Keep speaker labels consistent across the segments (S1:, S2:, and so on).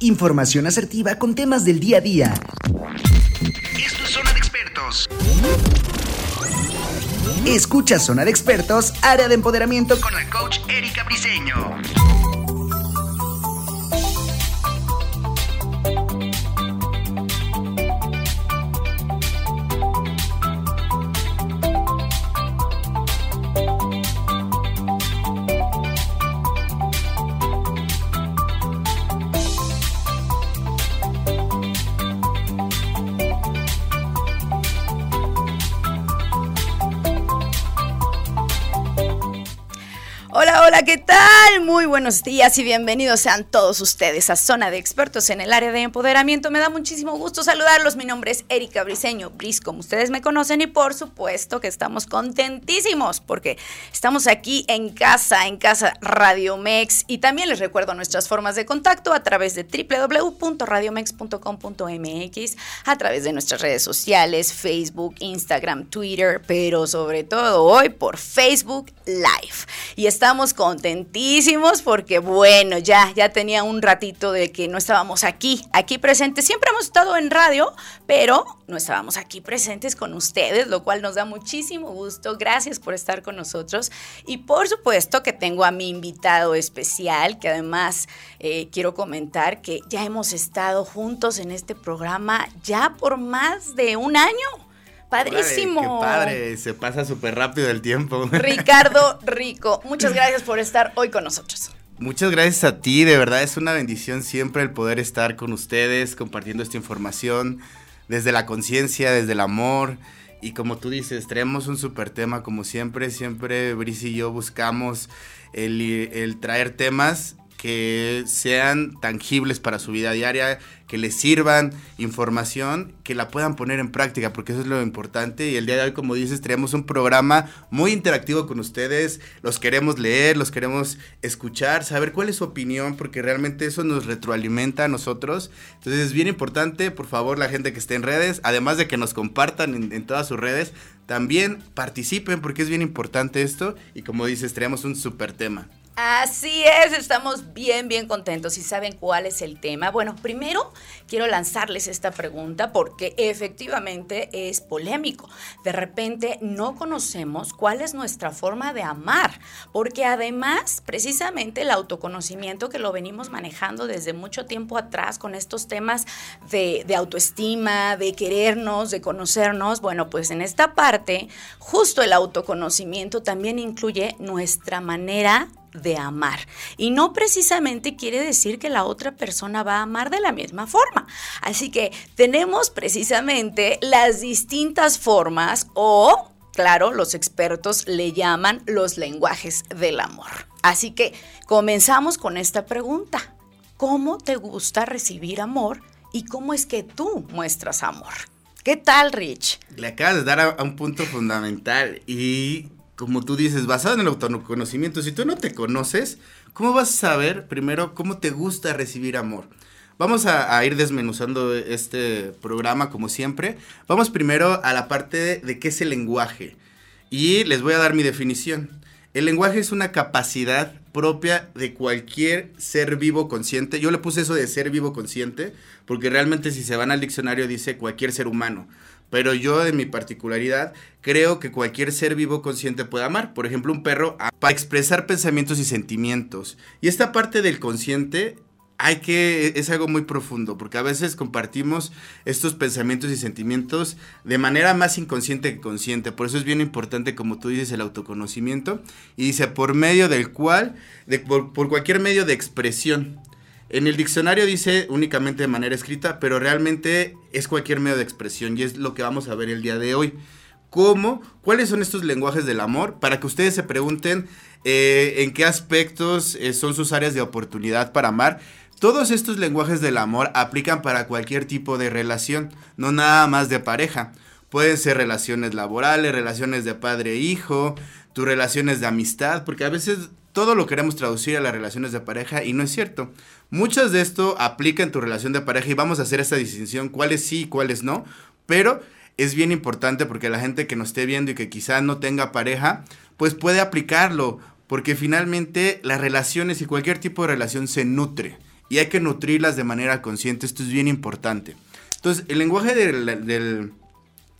S1: Información asertiva con temas del día a día.
S2: Esto es Zona de Expertos.
S1: Escucha Zona de Expertos, área de empoderamiento
S2: con la coach Erika Briseño.
S3: Buenos días y bienvenidos sean todos ustedes a Zona de Expertos en el área de empoderamiento. Me da muchísimo gusto saludarlos. Mi nombre es Erika Briseño, Bris, como ustedes me conocen, y por supuesto que estamos contentísimos porque estamos aquí en casa, en casa Radio Mex. Y también les recuerdo nuestras formas de contacto a través de www.radiomex.com.mx, a través de nuestras redes sociales, Facebook, Instagram, Twitter, pero sobre todo hoy por Facebook Live. Y estamos con porque bueno, ya, ya tenía un ratito de que no estábamos aquí, aquí presentes. Siempre hemos estado en radio, pero no estábamos aquí presentes con ustedes, lo cual nos da muchísimo gusto. Gracias por estar con nosotros. Y por supuesto que tengo a mi invitado especial, que además eh, quiero comentar que ya hemos estado juntos en este programa ya por más de un año. Padrísimo.
S4: qué padre, se pasa súper rápido el tiempo.
S3: Ricardo Rico, muchas gracias por estar hoy con nosotros.
S4: Muchas gracias a ti, de verdad es una bendición siempre el poder estar con ustedes compartiendo esta información desde la conciencia, desde el amor. Y como tú dices, traemos un súper tema como siempre, siempre Brice y yo buscamos el, el traer temas que sean tangibles para su vida diaria, que les sirvan información, que la puedan poner en práctica, porque eso es lo importante. Y el día de hoy, como dices, tenemos un programa muy interactivo con ustedes. Los queremos leer, los queremos escuchar, saber cuál es su opinión, porque realmente eso nos retroalimenta a nosotros. Entonces es bien importante, por favor, la gente que esté en redes, además de que nos compartan en, todas sus redes, también participen, porque es bien importante esto. Y como dices, traemos un súper tema.
S3: Así es, estamos bien, bien contentos y saben cuál es el tema. Bueno, primero quiero lanzarles esta pregunta porque efectivamente es polémico. De repente no conocemos cuál es nuestra forma de amar, porque además precisamente el autoconocimiento que lo venimos manejando desde mucho tiempo atrás con estos temas de, de autoestima, de querernos, de conocernos, bueno, pues en esta parte justo el autoconocimiento también incluye nuestra manera de amar. Y no precisamente quiere decir que la otra persona va a amar de la misma forma. Así que tenemos precisamente las distintas formas o, claro, los expertos le llaman los lenguajes del amor. Así que comenzamos con esta pregunta. ¿Cómo te gusta recibir amor y cómo es que tú muestras amor? ¿Qué tal, Rich?
S4: Le acabas de dar a, un punto fundamental y como tú dices, basado en el autoconocimiento, si tú no te conoces, ¿cómo vas a saber primero cómo te gusta recibir amor? Vamos a, ir desmenuzando este programa como siempre. Vamos primero a la parte de, qué es el lenguaje. Y les voy a dar mi definición. El lenguaje es una capacidad propia de cualquier ser vivo consciente. Yo le puse eso de ser vivo consciente porque realmente si se van al diccionario dice cualquier ser humano. Pero yo, en mi particularidad, creo que cualquier ser vivo consciente puede amar. Por ejemplo, un perro para expresar pensamientos y sentimientos. Y esta parte del consciente hay que, es algo muy profundo, porque a veces compartimos estos pensamientos y sentimientos de manera más inconsciente que consciente. Por eso es bien importante, como tú dices, el autoconocimiento. Y dice, por medio del cual, por cualquier medio de expresión. En el diccionario dice únicamente de manera escrita, pero realmente es cualquier medio de expresión y es lo que vamos a ver el día de hoy. ¿Cómo? ¿Cuáles son estos lenguajes del amor? Para que ustedes se pregunten eh, en qué aspectos eh, son sus áreas de oportunidad para amar. Todos estos lenguajes del amor aplican para cualquier tipo de relación, no nada más de pareja. Pueden ser relaciones laborales, relaciones de padre-hijo, e tus relaciones de amistad, porque a veces todo lo queremos traducir a las relaciones de pareja y no es cierto. Muchas de esto aplica en tu relación de pareja y vamos a hacer esta distinción, cuáles sí y cuáles no, pero es bien importante porque la gente que nos esté viendo y que quizá no tenga pareja, pues puede aplicarlo, porque finalmente las relaciones y cualquier tipo de relación se nutre y hay que nutrirlas de manera consciente. Esto es bien importante. Entonces, el lenguaje del,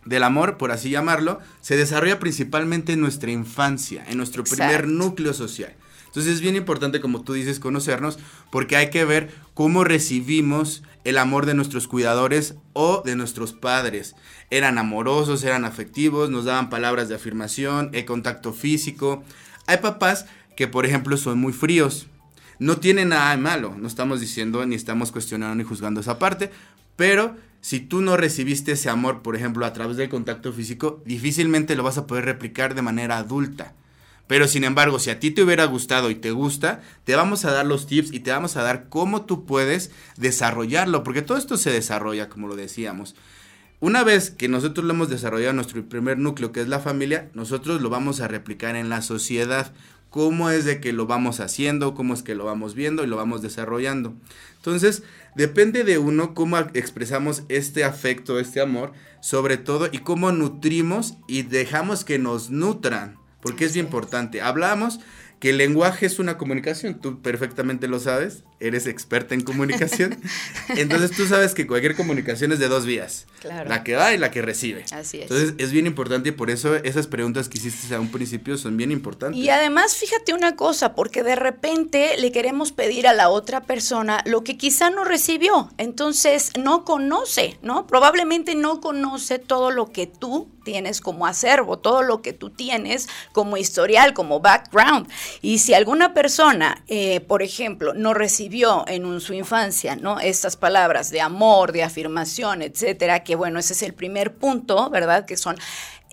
S4: del, amor, por así llamarlo, se desarrolla principalmente en nuestra infancia, en nuestro primer núcleo social. Entonces es bien importante, como tú dices, conocernos, porque hay que ver cómo recibimos el amor de nuestros cuidadores o de nuestros padres. Eran amorosos, eran afectivos, nos daban palabras de afirmación, el contacto físico. Hay papás que, por ejemplo, son muy fríos. No tiene nada de malo, no estamos diciendo ni estamos cuestionando ni juzgando esa parte, pero si tú no recibiste ese amor, por ejemplo, a través del contacto físico, difícilmente lo vas a poder replicar de manera adulta. Pero sin embargo, si a ti te hubiera gustado y te gusta, te vamos a dar los tips y te vamos a dar cómo tú puedes desarrollarlo, porque todo esto se desarrolla, como lo decíamos. Una vez que nosotros lo hemos desarrollado nuestro primer núcleo, que es la familia, nosotros lo vamos a replicar en la sociedad. Cómo es de que lo vamos haciendo, cómo es que lo vamos viendo y lo vamos desarrollando. Entonces, depende de uno cómo expresamos este afecto, este amor, sobre todo, y cómo nutrimos y dejamos que nos nutran porque es bien importante. Hablamos que el lenguaje es una comunicación, tú perfectamente lo sabes, eres experta en comunicación, entonces tú sabes que cualquier comunicación es de dos vías, claro. la que va y la que recibe.
S3: Así es.
S4: Entonces es bien importante y por eso esas preguntas que hiciste a un principio son bien importantes.
S3: Y además fíjate una cosa, porque de repente le queremos pedir a la otra persona lo que quizá no recibió, entonces no conoce, ¿no? Probablemente no conoce todo lo que tú tienes como acervo, todo lo que tú tienes como historial, como background. Y si alguna persona, eh, por ejemplo, no recibió en su infancia, ¿no? Estas palabras de amor, de afirmación, etcétera, que bueno, ese es el primer punto, ¿verdad? Que son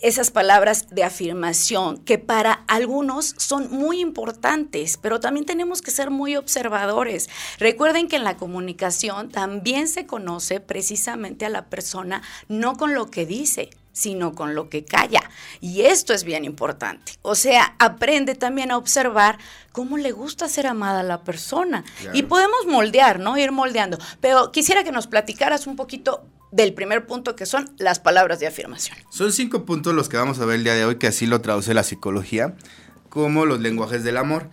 S3: esas palabras de afirmación que para algunos son muy importantes, pero también tenemos que ser muy observadores. Recuerden que en la comunicación también se conoce precisamente a la persona no con lo que dice, sino con lo que calla. Y esto es bien importante. O sea, aprende también a observar cómo le gusta ser amada a la persona. Y podemos moldear, ¿no? Ir moldeando. Pero quisiera que nos platicaras un poquito del primer punto que son las palabras de afirmación.
S4: Son cinco puntos los que vamos a ver el día de hoy, que así lo traduce la psicología, como los lenguajes del amor.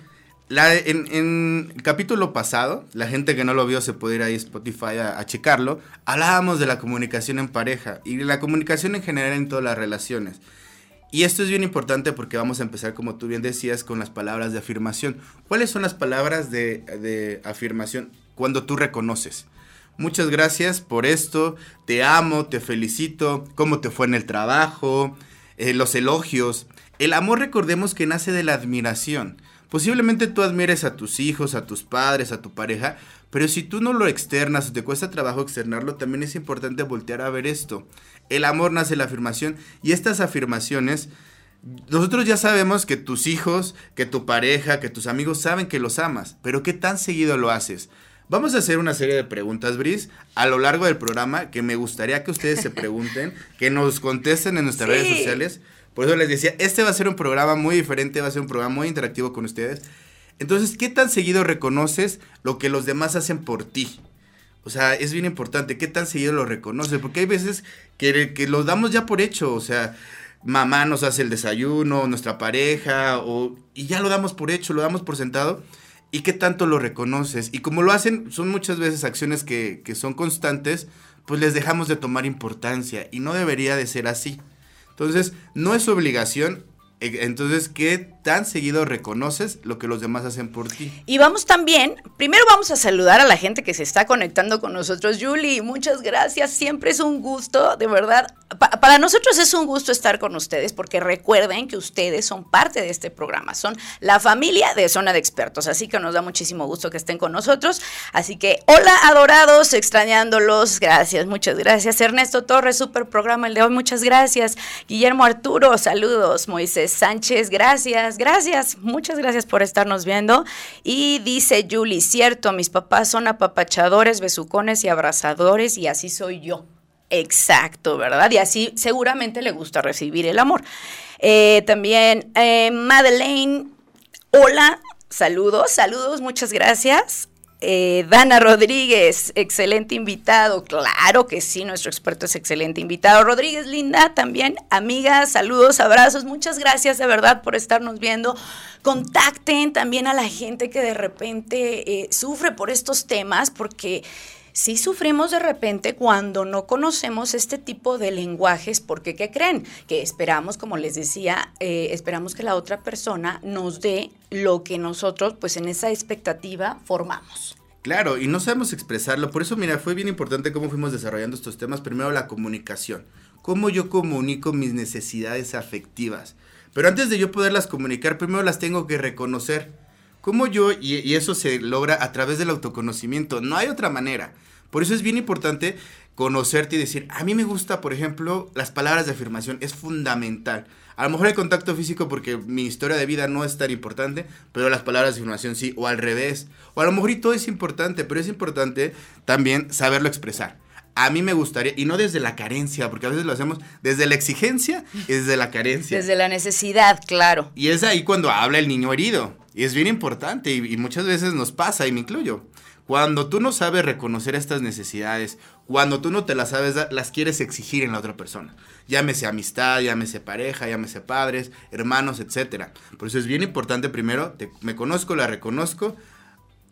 S4: La, en, el capítulo pasado, la gente que no lo vio se puede ir ahí a Spotify a, checarlo, hablábamos de la comunicación en pareja y de la comunicación en general en todas las relaciones. Y esto es bien importante porque vamos a empezar, como tú bien decías, con las palabras de afirmación. ¿Cuáles son las palabras de, afirmación cuando tú reconoces? Muchas gracias por esto, te amo, te felicito, cómo te fue en el trabajo, eh, los elogios. El amor recordemos que nace de la admiración. Posiblemente tú admires a tus hijos, a tus padres, a tu pareja, pero si tú no lo externas o te cuesta trabajo externarlo, también es importante voltear a ver esto. El amor nace de la afirmación y estas afirmaciones, nosotros ya sabemos que tus hijos, que tu pareja, que tus amigos saben que los amas, pero ¿qué tan seguido lo haces? Vamos a hacer una serie de preguntas, Bris, a lo largo del programa que me gustaría que ustedes se pregunten, que nos contesten en nuestras redes sociales por eso les decía, este va a ser un programa muy diferente, va a ser un programa muy interactivo con ustedes. Entonces, ¿qué tan seguido reconoces lo que los demás hacen por ti? O sea, es bien importante, ¿qué tan seguido lo reconoces? Porque hay veces que, que lo damos ya por hecho, o sea, mamá nos hace el desayuno, nuestra pareja, o, y ya lo damos por hecho, lo damos por sentado. ¿Y qué tanto lo reconoces? Y como lo hacen, son muchas veces acciones que son constantes, pues les dejamos de tomar importancia y no debería de ser así. Entonces, no es obligación. E, entonces, ¿qué tan seguido reconoces lo que los demás hacen por ti.
S3: Y vamos también, primero vamos a saludar a la gente que se está conectando con nosotros. Julie, muchas gracias, siempre es un gusto, de verdad. para nosotros es un gusto estar con ustedes porque recuerden que ustedes son parte de este programa, son la familia de Zona de Expertos, así que nos da muchísimo gusto que estén con nosotros. Así que, hola adorados, extrañándolos, gracias, muchas gracias. Ernesto Torres, super programa el de hoy, muchas gracias. Guillermo Arturo, saludos. Moisés Sánchez, gracias gracias, muchas gracias por estarnos viendo. Y dice Julie, cierto, mis papás son apapachadores, besucones y abrazadores y así soy yo. Exacto, ¿verdad? Y así seguramente le gusta recibir el amor. Eh, también eh, Madeleine, hola, saludos, saludos, muchas gracias. Eh, Dana Rodríguez, excelente invitado. Claro que sí, nuestro experto es excelente invitado. Rodríguez Linda, también amiga, saludos, abrazos. Muchas gracias de verdad por estarnos viendo. Contacten también a la gente que de repente eh, sufre por estos temas, porque sí sufrimos de repente cuando no conocemos este tipo de lenguajes, porque ¿qué creen? Que esperamos, como les decía, eh, esperamos que la otra persona nos dé lo que nosotros, pues en esa expectativa, formamos.
S4: Claro, y no sabemos expresarlo. Por eso, mira, fue bien importante cómo fuimos desarrollando estos temas. Primero, la comunicación. Cómo yo comunico mis necesidades afectivas. Pero antes de yo poderlas comunicar, primero las tengo que reconocer. ¿Cómo yo, y, y, eso se logra a través del autoconocimiento? No hay otra manera. Por eso es bien importante conocerte y decir, a mí me gusta, por ejemplo, las palabras de afirmación, es fundamental. A lo mejor el contacto físico porque mi historia de vida no es tan importante, pero las palabras de afirmación sí, o al revés. O a lo mejor y todo es importante, pero es importante también saberlo expresar. A mí me gustaría, y no desde la carencia, porque a veces lo hacemos desde la exigencia y desde la carencia.
S3: Desde la necesidad, claro.
S4: Y es ahí cuando habla el niño herido. Y es bien importante, y, y muchas veces nos pasa, y me incluyo. Cuando tú no sabes reconocer estas necesidades, cuando tú no te las sabes las quieres exigir en la otra persona. Llámese amistad, llámese pareja, llámese padres, hermanos, etc. Por eso es bien importante primero, te, me conozco, la reconozco.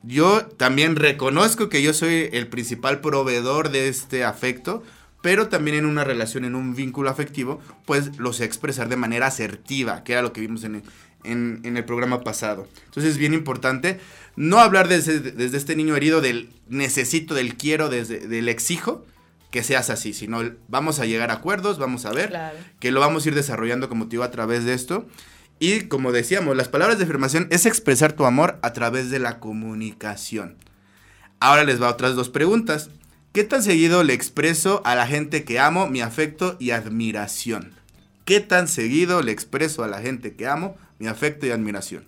S4: Yo también reconozco que yo soy el principal proveedor de este afecto, pero también en una relación, en un vínculo afectivo, pues lo sé expresar de manera asertiva, que era lo que vimos en el, en, en el programa pasado. Entonces es bien importante no hablar desde, desde, este niño herido del necesito, del quiero, desde, del exijo, que seas así, sino vamos a llegar a acuerdos, vamos a ver,
S3: Claro.
S4: que lo vamos a ir desarrollando como te digo a través de esto. Y como decíamos, las palabras de afirmación es expresar tu amor a través de la comunicación. Ahora les va otras dos preguntas. ¿Qué tan seguido le expreso a la gente que amo mi afecto y admiración? ¿Qué tan seguido le expreso a la gente que amo mi afecto y admiración?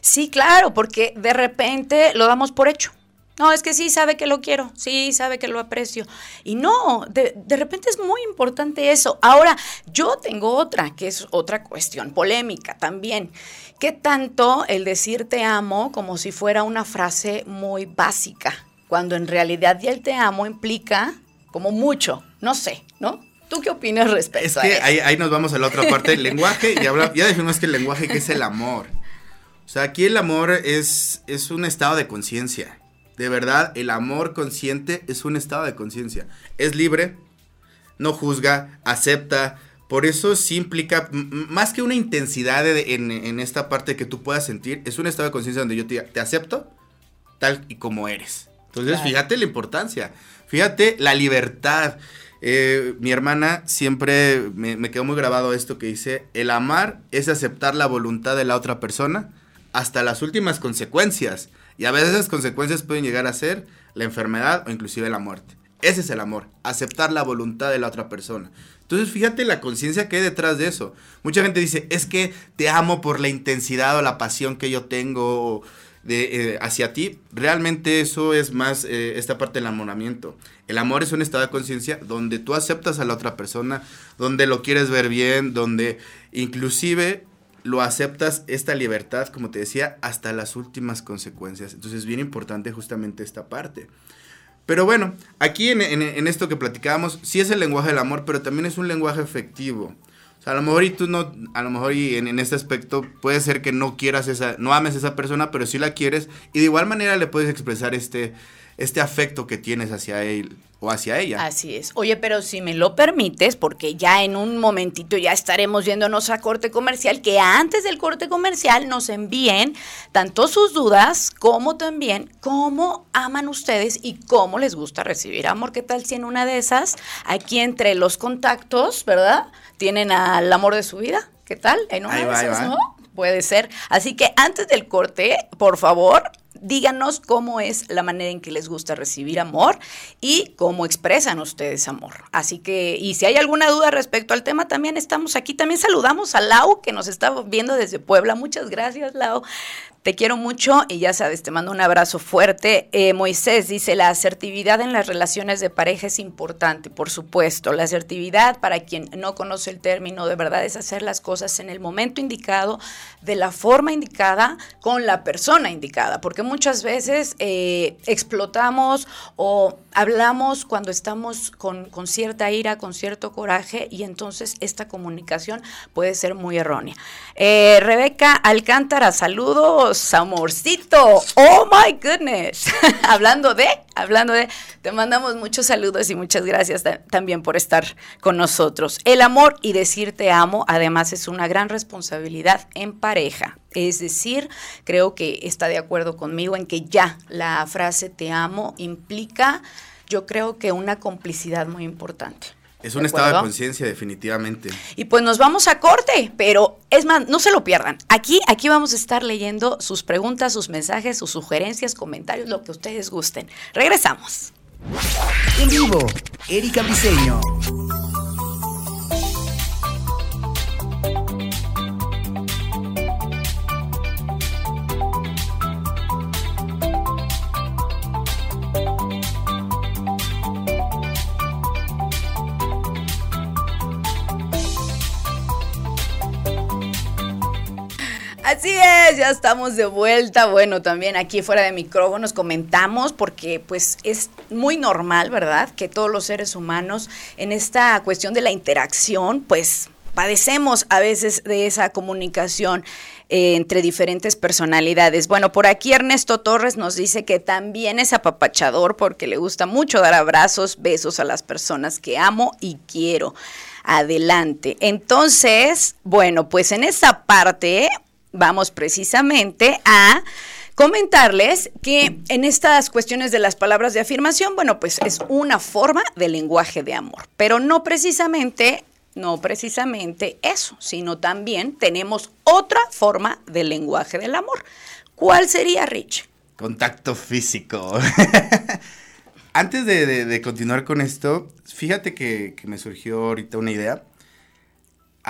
S3: Sí, claro, porque de repente lo damos por hecho. No, es que sí sabe que lo quiero, sí sabe que lo aprecio. Y no, de, de, repente es muy importante eso. Ahora, yo tengo otra, que es otra cuestión polémica también. ¿Qué tanto el decir te amo como si fuera una frase muy básica? Cuando en realidad ya el te amo implica como mucho, no sé, ¿no? ¿Tú qué opinas respecto
S4: es
S3: a
S4: que
S3: eso?
S4: Ahí, ahí, nos vamos a la otra parte del lenguaje y habla, ya definimos que el lenguaje que es el amor. O sea, aquí el amor es, es un estado de conciencia. De verdad, el amor consciente es un estado de conciencia. Es libre, no juzga, acepta. Por eso sí implica, más que una intensidad de, en, en, esta parte que tú puedas sentir, es un estado de conciencia donde yo te, te, acepto tal y como eres. Entonces, claro. fíjate la importancia, fíjate la libertad. Eh, mi hermana siempre me, me quedó muy grabado esto que dice, el amar es aceptar la voluntad de la otra persona hasta las últimas consecuencias. Y a veces esas consecuencias pueden llegar a ser la enfermedad o inclusive la muerte. Ese es el amor, aceptar la voluntad de la otra persona. Entonces fíjate la conciencia que hay detrás de eso. Mucha gente dice, es que te amo por la intensidad o la pasión que yo tengo de, eh, hacia ti. Realmente eso es más eh, esta parte del enamoramiento. El amor es un estado de conciencia donde tú aceptas a la otra persona, donde lo quieres ver bien, donde inclusive lo aceptas esta libertad, como te decía, hasta las últimas consecuencias. Entonces es bien importante justamente esta parte. Pero bueno, aquí en, esto que platicábamos, sí es el lenguaje del amor, pero también es un lenguaje efectivo. O sea, a lo mejor y tú no, a lo mejor y en, en, este aspecto puede ser que no quieras esa, no ames a esa persona, pero sí la quieres y de igual manera le puedes expresar este, este afecto que tienes hacia él o hacia ella.
S3: Así es. Oye, pero si me lo permites, porque ya en un momentito ya estaremos viéndonos a corte comercial, que antes del corte comercial nos envíen tanto sus dudas como también cómo aman ustedes y cómo les gusta recibir amor. ¿Qué tal si en una de esas, aquí entre los contactos, ¿verdad? Tienen al amor de su vida. ¿Qué tal? En una de esas. ¿no? Puede ser. Así que antes del corte, por favor, díganos cómo es la manera en que les gusta recibir amor y cómo expresan ustedes amor. Así que, y si hay alguna duda respecto al tema, también estamos aquí. También saludamos a Lau, que nos está viendo desde Puebla. Muchas gracias, Lau. Te quiero mucho y ya sabes, te mando un abrazo fuerte. Eh, Moisés dice, la asertividad en las relaciones de pareja es importante, por supuesto. La asertividad, para quien no conoce el término, de verdad es hacer las cosas en el momento indicado, de la forma indicada, con la persona indicada, porque muchas veces eh, explotamos o hablamos cuando estamos con, con cierta ira, con cierto coraje y entonces esta comunicación puede ser muy errónea. Eh, Rebeca Alcántara, saludos, amorcito. Oh my goodness. hablando de, hablando de, te mandamos muchos saludos y muchas gracias también por estar con nosotros. El amor y decir te amo, además, es una gran responsabilidad en pareja. Es decir, creo que está de acuerdo conmigo en que ya la frase te amo implica, yo creo que una complicidad muy importante.
S4: Es un estado de conciencia, definitivamente.
S3: Y pues nos vamos a corte, pero es más, no se lo pierdan. Aquí, aquí vamos a estar leyendo sus preguntas, sus mensajes, sus sugerencias, comentarios, lo que ustedes gusten. Regresamos.
S1: En vivo, Erika Briseño.
S3: Así es, ya estamos de vuelta. Bueno, también aquí fuera de micrófonos comentamos porque pues es muy normal, ¿verdad? Que todos los seres humanos en esta cuestión de la interacción pues padecemos a veces de esa comunicación eh, entre diferentes personalidades. Bueno, por aquí Ernesto Torres nos dice que también es apapachador porque le gusta mucho dar abrazos, besos a las personas que amo y quiero. Adelante. Entonces, bueno, pues en esa parte vamos precisamente a comentarles que en estas cuestiones de las palabras de afirmación, bueno, pues es una forma de lenguaje de amor, pero no precisamente, no precisamente eso, sino también tenemos otra forma de lenguaje del amor. ¿Cuál sería, Rich?
S4: Contacto físico. Antes de, continuar con esto, fíjate que me surgió ahorita una idea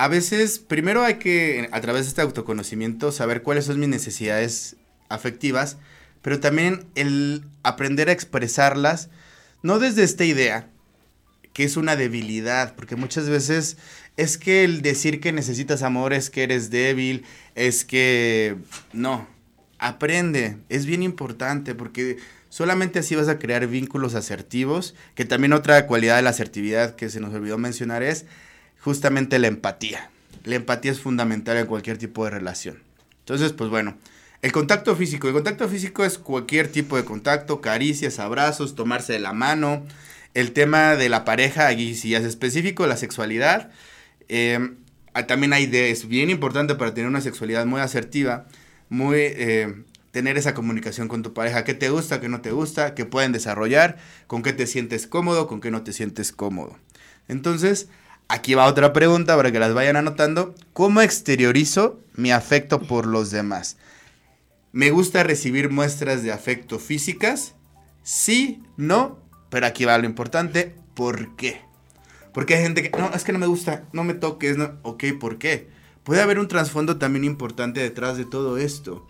S4: a veces, primero hay que, a través de este autoconocimiento, saber cuáles son mis necesidades afectivas, pero también el aprender a expresarlas, no desde esta idea, que es una debilidad, porque muchas veces es que el decir que necesitas amor es que eres débil, es que no, aprende, es bien importante, porque solamente así vas a crear vínculos asertivos, que también otra cualidad de la asertividad que se nos olvidó mencionar es justamente la empatía. La empatía es fundamental en cualquier tipo de relación. Entonces, pues bueno, el contacto físico. El contacto físico es cualquier tipo de contacto, caricias, abrazos, tomarse de la mano. El tema de la pareja, aquí si es específico, la sexualidad. Em, ah, también hay de, es bien importante para tener una sexualidad muy asertiva, muy eh, tener esa comunicación con tu pareja, qué te gusta, qué no te gusta, qué pueden desarrollar, con qué te sientes cómodo, con qué no te sientes cómodo. Entonces, Aquí va otra pregunta para que las vayan anotando. ¿Cómo exteriorizo mi afecto por los demás? ¿Me gusta recibir muestras de afecto físicas? Sí, no, pero aquí va lo importante. ¿Por qué? Porque hay gente que, no, es que no me gusta, no me toques, no. Ok, ¿por qué? Puede haber un trasfondo también importante detrás de todo esto.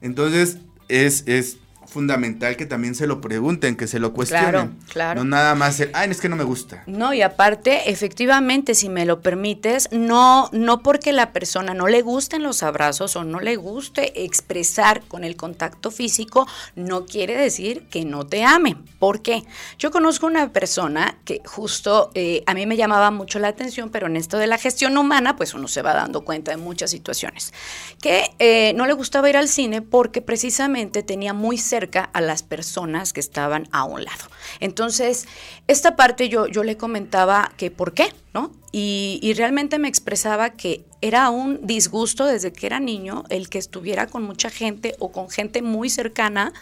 S4: Entonces, es, es fundamental que también se lo pregunten, que se lo cuestionen. Claro, claro. No nada más el, ay, es que no me gusta.
S3: No, y aparte, efectivamente, si me lo permites, no, no porque la persona no le gusten los abrazos o no le guste expresar con el contacto físico, no quiere decir que no te ame. ¿Por qué? Yo conozco una persona que justo eh, a mí me llamaba mucho la atención, pero en esto de la gestión humana, pues uno se va dando cuenta de muchas situaciones, que eh, no le gustaba ir al cine porque precisamente tenía muy cerca cerca a las personas que estaban a un lado. Entonces, esta parte yo, yo le comentaba que por qué, ¿no? Y, y, realmente me expresaba que era un disgusto desde que era niño el que estuviera con mucha gente o con gente muy cercana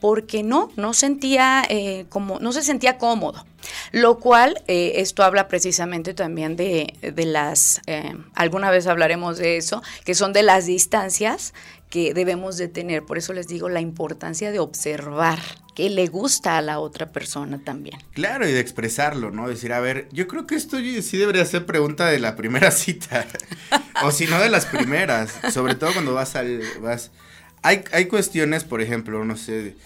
S3: porque no, no sentía eh, como, no se sentía cómodo. Lo cual, eh, esto habla precisamente también de, de las, eh, alguna vez hablaremos de eso, que son de las distancias que debemos de tener. Por eso les digo la importancia de observar qué le gusta a la otra persona también.
S4: Claro, y de expresarlo, ¿no? Decir, a ver, yo creo que esto sí debería ser pregunta de la primera cita, o si no de las primeras, sobre todo cuando vas al, vas hay, hay cuestiones, por ejemplo, no sé,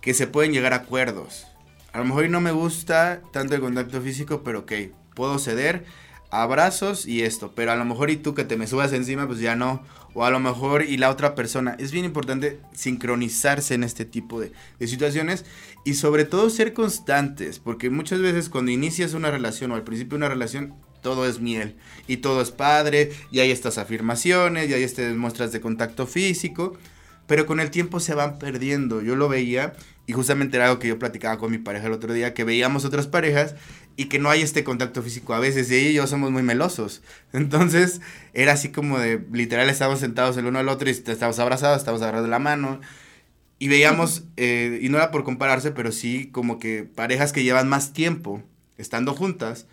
S4: que se pueden llegar a acuerdos. A lo mejor no me gusta tanto el contacto físico, pero ok, puedo ceder, abrazos y esto, pero a lo mejor y tú que te me subas encima, pues ya no, o a lo mejor y la otra persona. Es bien importante sincronizarse en este tipo de, situaciones y sobre todo ser constantes, porque muchas veces cuando inicias una relación o al principio una relación, todo es miel y todo es padre, y hay estas afirmaciones, y hay estas muestras de contacto físico, pero con el tiempo se van perdiendo. Yo lo veía y justamente era algo que yo platicaba con mi pareja el otro día, que veíamos otras parejas y que no hay este contacto físico a veces, y ella y yo somos muy melosos. Entonces era así como de, literal, estábamos sentados el uno al otro y estábamos abrazados, estábamos agarrados de la mano. Y veíamos, eh, y no era por compararse, pero sí como que parejas que llevan más tiempo estando juntas,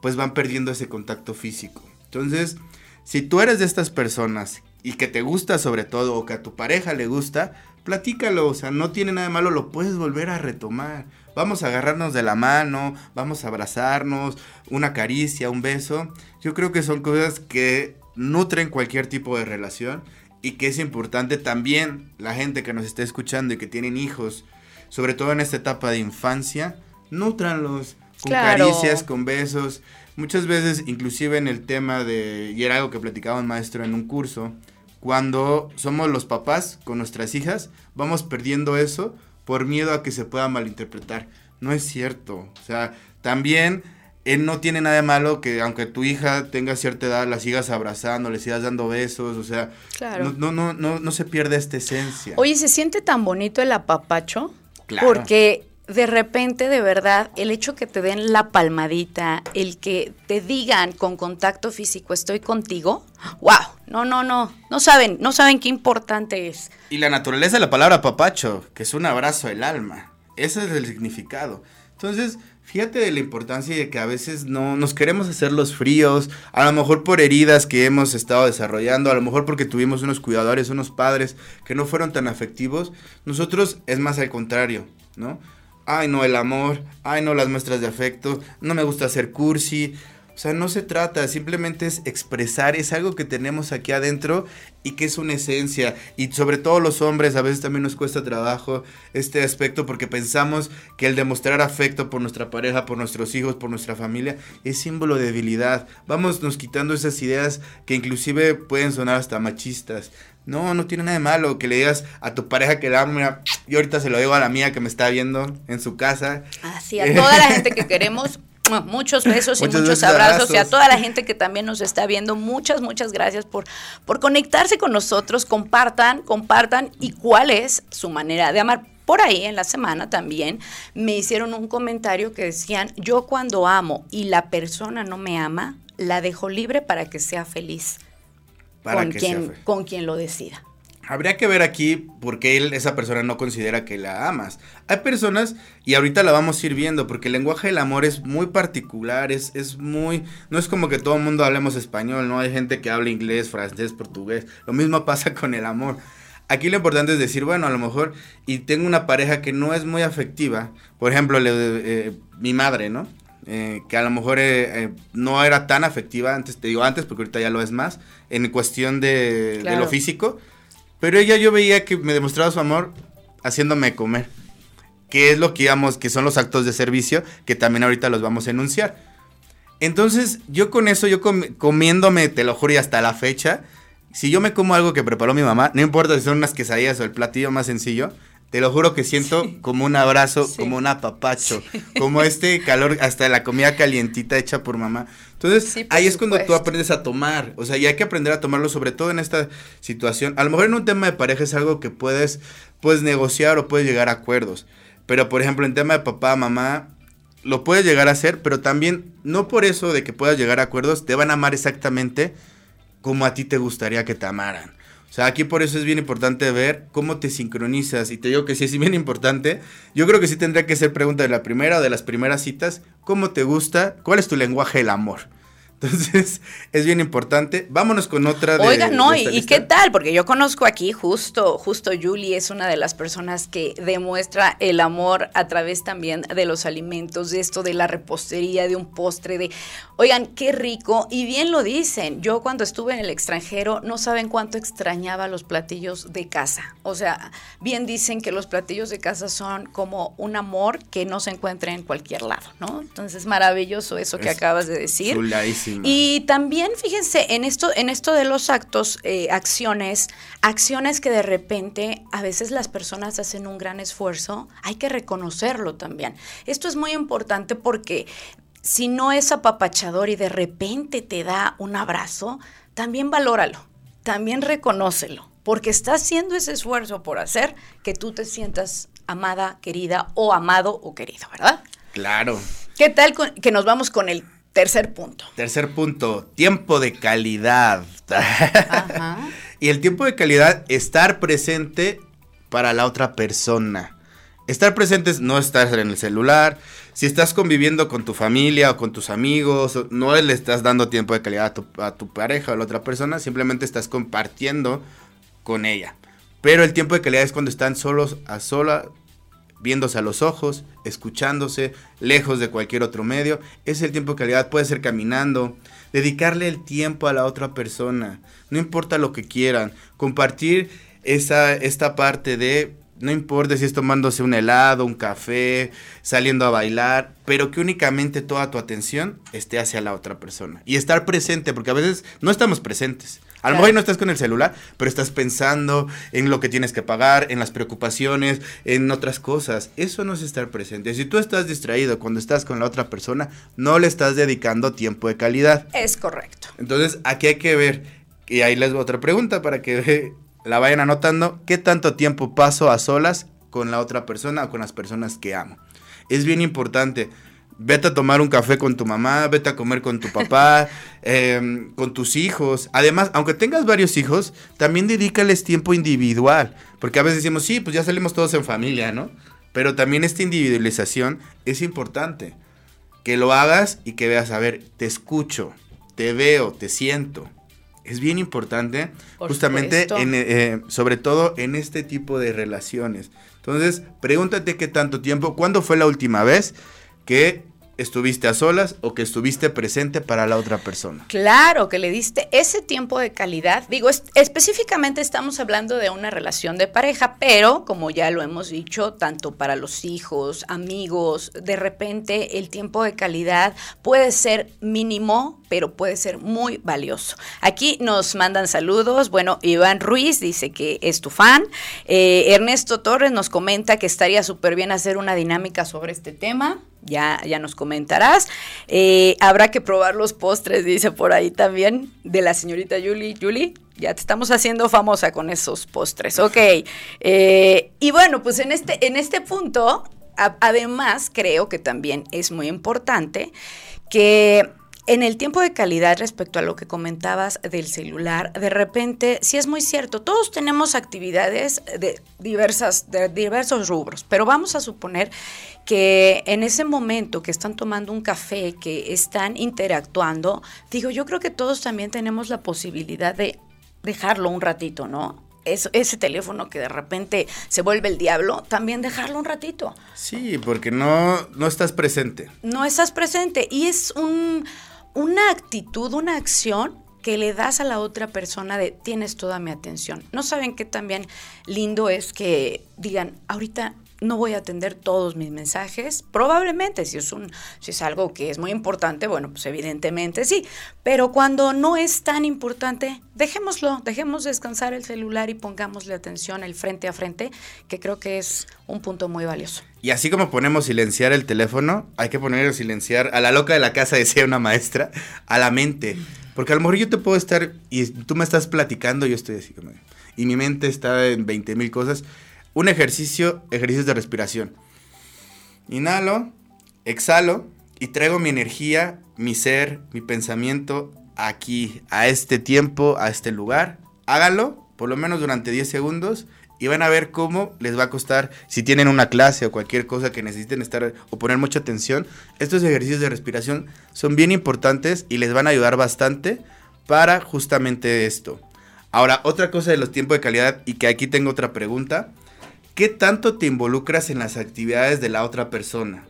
S4: pues van perdiendo ese contacto físico. Entonces, si tú eres de estas personas y que te gusta sobre todo o que a tu pareja le gusta, platícalo, o sea, no tiene nada de malo, lo puedes volver a retomar. Vamos a agarrarnos de la mano, vamos a abrazarnos, una caricia, un beso. Yo creo que son cosas que nutren cualquier tipo de relación y que es importante también la gente que nos esté escuchando y que tienen hijos, sobre todo en esta etapa de infancia, nutranlos con caricias, con besos. Muchas veces, inclusive en el tema de, y era algo que platicaba un maestro en un curso, cuando somos los papás con nuestras hijas, vamos perdiendo eso por miedo a que se pueda malinterpretar. No es cierto. O sea, también él no tiene nada de malo que aunque tu hija tenga cierta edad, la sigas abrazando, le sigas dando besos, o sea, no, no, no, no, se pierde esta esencia.
S3: Oye, ¿se siente tan bonito el apapacho? Claro. Porque de repente, de verdad, el hecho que te den la palmadita, el que te digan con contacto físico, estoy contigo, wow, no, no, no, no saben, no saben qué importante es.
S4: Y la naturaleza de la palabra papacho, que es un abrazo del alma, ese es el significado. Entonces, fíjate de la importancia de que a veces no nos queremos hacer los fríos, a lo mejor por heridas que hemos estado desarrollando, a lo mejor porque tuvimos unos cuidadores, unos padres que no fueron tan afectivos. Nosotros es más al contrario, ¿no? ay no el amor, ay no las muestras de afecto, no me gusta hacer cursi. O sea, no se trata, simplemente es expresar, es algo que tenemos aquí adentro y que es una esencia. Y sobre todo los hombres, a veces también nos cuesta trabajo este aspecto porque pensamos que el demostrar afecto por nuestra pareja, por nuestros hijos, por nuestra familia, es símbolo de debilidad. Vamos nos quitando esas ideas que inclusive pueden sonar hasta machistas. No, no tiene nada de malo que le digas a tu pareja que la ama. Yo ahorita se lo digo a la mía que me está viendo en su casa.
S3: Así, a toda la gente que queremos, muchos besos y muchos abrazos. Y a toda la gente que también nos está viendo, muchas, muchas gracias por, por conectarse con nosotros. Compartan, compartan y cuál es su manera de amar. Por ahí en la semana también me hicieron un comentario que decían, yo cuando amo y la persona no me ama, la dejo libre para que sea feliz con, quien, con quien lo decida.
S4: Habría que ver aquí por qué él, esa persona no considera que la amas. Hay personas, y ahorita la vamos a ir viendo, porque el lenguaje del amor es muy particular, es, es muy... No es como que todo el mundo hablemos español, ¿no? Hay gente que habla inglés, francés, portugués. Lo mismo pasa con el amor. Aquí lo importante es decir, bueno, a lo mejor, y tengo una pareja que no es muy afectiva, por ejemplo, eh, mi madre, ¿no? Eh, que a lo mejor eh, no era tan afectiva, antes te digo antes, porque ahorita ya lo es más, en cuestión de, lo físico, pero ella yo veía que me demostraba su amor haciéndome comer, que es lo que digamos que son los actos de servicio, que también ahorita los vamos a enunciar. Entonces, yo con eso, yo comiéndome, te lo juro, y hasta la fecha, si yo me como algo que preparó mi mamá, no importa si son unas quesadillas o el platillo más sencillo, te lo juro que siento como un abrazo, como un apapacho, como este calor, hasta la comida calientita hecha por mamá. Entonces, ahí es cuando tú aprendes a tomar, o sea, y hay que aprender a tomarlo, sobre todo en esta situación. A lo mejor en un tema de pareja es algo que puedes, puedes negociar o puedes llegar a acuerdos. Pero, por ejemplo, en tema de papá, mamá, lo puedes llegar a hacer, pero también, no por eso de que puedas llegar a acuerdos, te van a amar exactamente como a ti te gustaría que te amaran. Sea, aquí por eso es bien importante ver cómo te sincronizas. Y te digo que sí es bien importante. Yo creo que sí tendría que ser pregunta de la primera o de las primeras citas. ¿Cómo te gusta? ¿Cuál es tu lenguaje del amor? Entonces, es bien importante. Vámonos con otra
S3: de Oiga, no,
S4: de
S3: ¿y, qué tal? Porque yo conozco aquí justo, justo Julie es una de las personas que demuestra el amor a través también de los alimentos, de esto de la repostería, de un postre, de, oigan, qué rico. Y bien lo dicen, yo cuando estuve en el extranjero no saben cuánto extrañaba los platillos de casa. O sea, bien dicen que los platillos de casa son como un amor que no se encuentra en cualquier lado, ¿no? Entonces, maravilloso eso que acabas de decir. Y también, fíjense, en esto, en esto de los actos, eh, acciones, acciones que de repente a veces las personas hacen un gran esfuerzo, hay que reconocerlo también. Esto es muy importante porque si no es apapachador y de repente te da un abrazo, también valóralo, también reconócelo, porque está haciendo ese esfuerzo por hacer que tú te sientas amada, querida o amado o querido, ¿verdad?
S4: Claro.
S3: ¿Qué tal que nos vamos con el Tercer punto.
S4: Tercer punto, tiempo de calidad. y el tiempo de calidad, estar presente para la otra persona. Estar presente es no estar en el celular. Si estás conviviendo con tu familia o con tus amigos, no le estás dando tiempo de calidad a tu, a tu pareja o a la otra persona, simplemente estás compartiendo con ella. Pero el tiempo de calidad es cuando están solos a sola viéndose a los ojos, escuchándose, lejos de cualquier otro medio. Es el tiempo de calidad, puede ser caminando, dedicarle el tiempo a la otra persona, no importa lo que quieran, compartir esa, esta parte de, no importa si es tomándose un helado, un café, saliendo a bailar, pero que únicamente toda tu atención esté hacia la otra persona. Y estar presente, porque a veces no estamos presentes. A lo mejor no estás con el celular, pero estás pensando en lo que tienes que pagar, en las preocupaciones, en otras cosas. Eso no es estar presente. Si tú estás distraído cuando estás con la otra persona, no le estás dedicando tiempo de calidad.
S3: Es correcto.
S4: Entonces, aquí hay que ver, y ahí les voy otra pregunta para que la vayan anotando, ¿qué tanto tiempo paso a solas con la otra persona o con las personas que amo? Es bien importante Vete a tomar un café con tu mamá, vete a comer con tu papá, em, con tus hijos. Además, aunque tengas varios hijos, también dedícales tiempo individual. Porque a veces decimos, sí, pues ya salimos todos en familia, ¿no? Pero también esta individualización es importante. Que lo hagas y que veas, a ver, te escucho, te veo, te siento. Es bien importante, justamente, en, eh, sobre todo en este tipo de relaciones. Entonces, pregúntate qué tanto tiempo, ¿cuándo fue la última vez? Que estuviste a solas o que estuviste presente para la otra persona.
S3: Claro, que le diste ese tiempo de calidad. Digo, específicamente estamos hablando de una relación de pareja, pero como ya lo hemos dicho, tanto para los hijos, amigos, de repente el tiempo de calidad puede ser mínimo, pero puede ser muy valioso. Aquí nos mandan saludos. Bueno, Iván Ruiz dice que es tu fan. Eh, Ernesto Torres nos comenta que estaría súper bien hacer una dinámica sobre este tema. Ya, ya nos comentarás. Eh, habrá que probar los postres, dice por ahí también, de la señorita Julie. Julie, ya te estamos haciendo famosa con esos postres. Ok. Eh, y bueno, pues en este, en este punto, además, creo que también es muy importante que en el tiempo de calidad respecto a lo que comentabas del celular, de repente, sí es muy cierto, todos tenemos actividades de diversas de diversos rubros, pero vamos a suponer que en ese momento que están tomando un café, que están interactuando, digo, yo creo que todos también tenemos la posibilidad de dejarlo un ratito, ¿no? ese teléfono que de repente se vuelve el diablo, también dejarlo un ratito.
S4: Sí, porque no, no estás presente.
S3: No estás presente y es un, una actitud, una acción que le das a la otra persona de tienes toda mi atención. No saben qué también lindo es que digan, ahorita no voy a atender todos mis mensajes. Probablemente, si es, un, si es algo que es muy importante, bueno, pues evidentemente sí. Pero cuando no es tan importante, dejémoslo, dejemos descansar el celular y pongámosle atención el frente a frente, que creo que es un punto muy valioso.
S4: Y así como ponemos silenciar el teléfono, hay que poner silenciar a la loca de la casa, decía una maestra, a la mente. Porque a lo mejor yo te puedo estar y tú me estás platicando, yo estoy así como... Y mi mente está en 20 mil cosas un ejercicio, ejercicios de respiración. Inhalo, exhalo y traigo mi energía, mi ser, mi pensamiento aquí, a este tiempo, a este lugar. Hágalo, por lo menos durante 10 segundos, y van a ver cómo les va a costar, si tienen una clase o cualquier cosa que necesiten estar o poner mucha atención, estos ejercicios de respiración son bien importantes y les van a ayudar bastante para justamente esto. Ahora, otra cosa de los tiempos de calidad y que aquí tengo otra pregunta, ¿qué tanto te involucras en las actividades de la otra persona?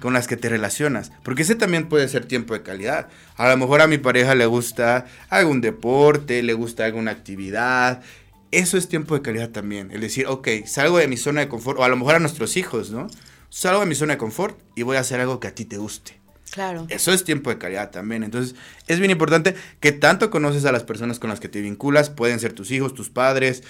S4: con las que te relacionas. Porque ese también puede ser tiempo de calidad. A lo mejor a mi pareja le gusta algún deporte, le gusta alguna actividad eso es tiempo de calidad también. El decir, ok, salgo de mi zona de confort, o a lo mejor a nuestros hijos, ¿no? Salgo de mi zona de confort y voy a hacer algo que a ti te guste.
S3: Claro.
S4: Eso es tiempo de calidad también. Entonces, es bien importante que tanto conoces a las personas con las que te vinculas, pueden ser tus hijos, tus padres.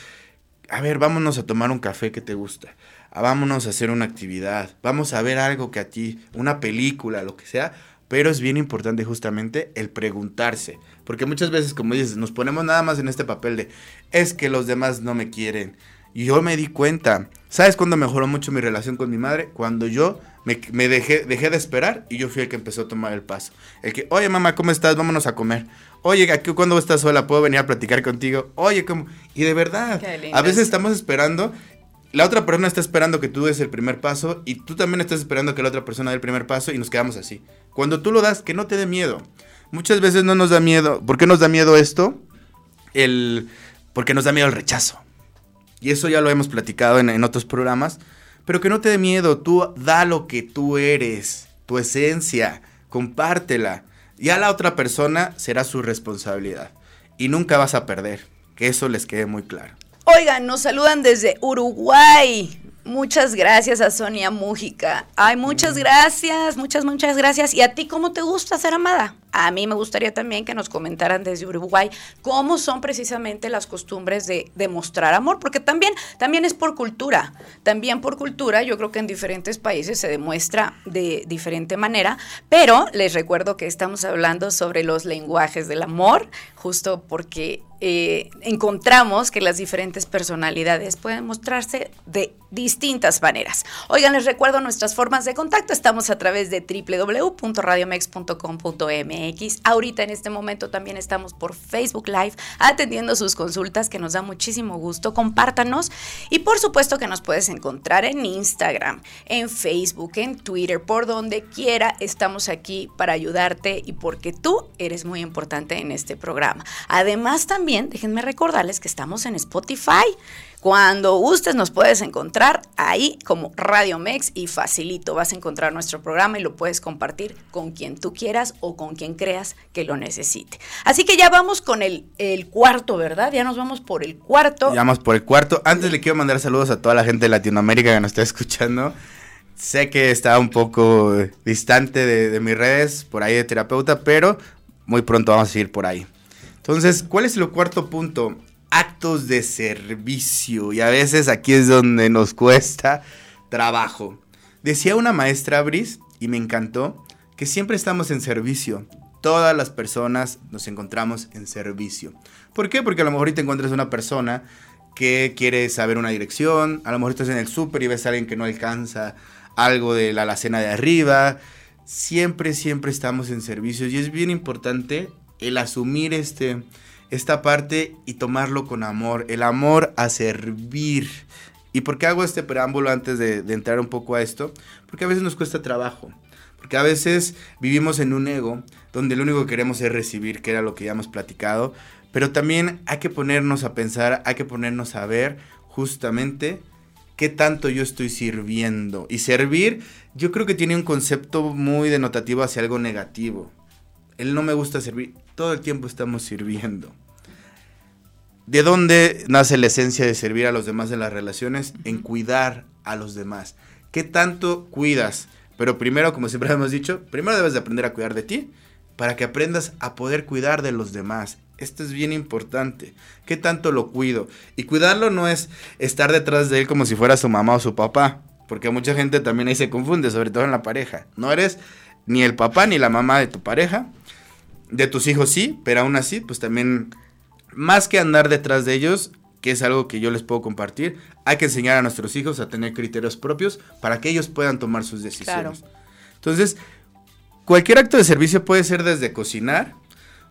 S4: A ver, vámonos a tomar un café que te gusta. Ah, vámonos a hacer una actividad. Vamos a ver algo que a ti, una película, lo que sea. Pero es bien importante justamente el preguntarse. Porque muchas veces, como dices, nos ponemos nada más en este papel de, es que los demás no me quieren. Y yo me di cuenta. ¿Sabes cuándo mejoró mucho mi relación con mi madre? Cuando yo me, dejé, dejé de esperar y yo fui el que empezó a tomar el paso. El que, oye mamá, ¿cómo estás? Vámonos a comer. Oye, aquí cuando estás sola puedo venir a platicar contigo. Oye, ¿cómo? Y de verdad, a veces estamos esperando la otra persona está esperando que tú des el primer paso y tú también estás esperando que la otra persona dé el primer paso y nos quedamos así. Cuando tú lo das, que no te dé miedo. Muchas veces no nos da miedo. ¿Por qué nos da miedo esto? El, porque nos da miedo el rechazo. Y eso ya lo hemos platicado en, en otros programas. Pero que no te dé miedo. Tú da lo que tú eres, tu esencia, compártela. Y a la otra persona será su responsabilidad. Y nunca vas a perder. Que eso les quede muy claro.
S3: Oigan, nos saludan desde Uruguay. Muchas gracias a Sonia Mújica. Ay, muchas mm. gracias, muchas, muchas gracias. ¿Y a ti cómo te gusta ser amada? A mí me gustaría también que nos comentaran desde Uruguay cómo son precisamente las costumbres de demostrar amor, porque también, también es por cultura. También por cultura, yo creo que en diferentes países se demuestra de diferente manera, pero les recuerdo que estamos hablando sobre los lenguajes del amor, justo porque eh, encontramos que las diferentes personalidades pueden mostrarse de distintas maneras. Oigan, les recuerdo nuestras formas de contacto. Estamos a través de www.radiomex.com.mx. Ahorita en este momento también estamos por Facebook Live atendiendo sus consultas, que nos da muchísimo gusto. Compártanos. Y por supuesto que nos puedes encontrar en Instagram, en Facebook, en Twitter, por donde quiera. Estamos aquí para ayudarte y porque tú eres muy importante en este programa. Además, también déjenme recordarles que estamos en Spotify. Cuando gustes nos puedes encontrar ahí como Radio Mex y facilito vas a encontrar nuestro programa y lo puedes compartir con quien tú quieras o con quien creas que lo necesite. Así que ya vamos con el, cuarto, ¿verdad? Ya nos vamos por el cuarto.
S4: Ya vamos por el cuarto. Antes le quiero mandar saludos a toda la gente de Latinoamérica que nos está escuchando. Sé que está un poco distante de, de mis redes, por ahí de terapeuta, pero muy pronto vamos a ir por ahí. Entonces, ¿cuál es el cuarto punto? Actos de servicio. Y a veces aquí es donde nos cuesta trabajo. Decía una maestra Bris, y me encantó, que siempre estamos en servicio. Todas las personas nos encontramos en servicio. ¿Por qué? Porque a lo mejor te encuentras una persona que quiere saber una dirección, a lo mejor estás en el súper y ves a alguien que no alcanza algo de la alacena de arriba. Siempre, siempre estamos en servicio y es bien importante el asumir este, esta parte y tomarlo con amor, el amor a servir. ¿Y por qué hago este preámbulo antes de, entrar un poco a esto? Porque a veces nos cuesta trabajo. Porque a veces vivimos en un ego donde lo único que queremos es recibir, que era lo que ya hemos platicado. Pero también hay que ponernos a pensar, hay que ponernos a ver justamente qué tanto yo estoy sirviendo. Y servir, yo creo que tiene un concepto muy denotativo hacia algo negativo. Él no me gusta servir todo el tiempo estamos sirviendo. ¿De dónde nace la esencia de servir a los demás en las relaciones? En cuidar a los demás. ¿Qué tanto cuidas? Pero primero, como siempre hemos dicho, primero debes de aprender a cuidar de ti para que aprendas a poder cuidar de los demás. Esto es bien importante. ¿Qué tanto lo cuido? Y cuidarlo no es estar detrás de él como si fuera su mamá o su papá, porque mucha gente también ahí se confunde, sobre todo en la pareja. No eres ni el papá ni la mamá de tu pareja, de tus hijos sí, pero aún así, pues también, más que andar detrás de ellos, que es algo que yo les puedo compartir, hay que enseñar a nuestros hijos a tener criterios propios para que ellos puedan tomar sus decisiones. Entonces, cualquier acto de servicio puede ser desde cocinar,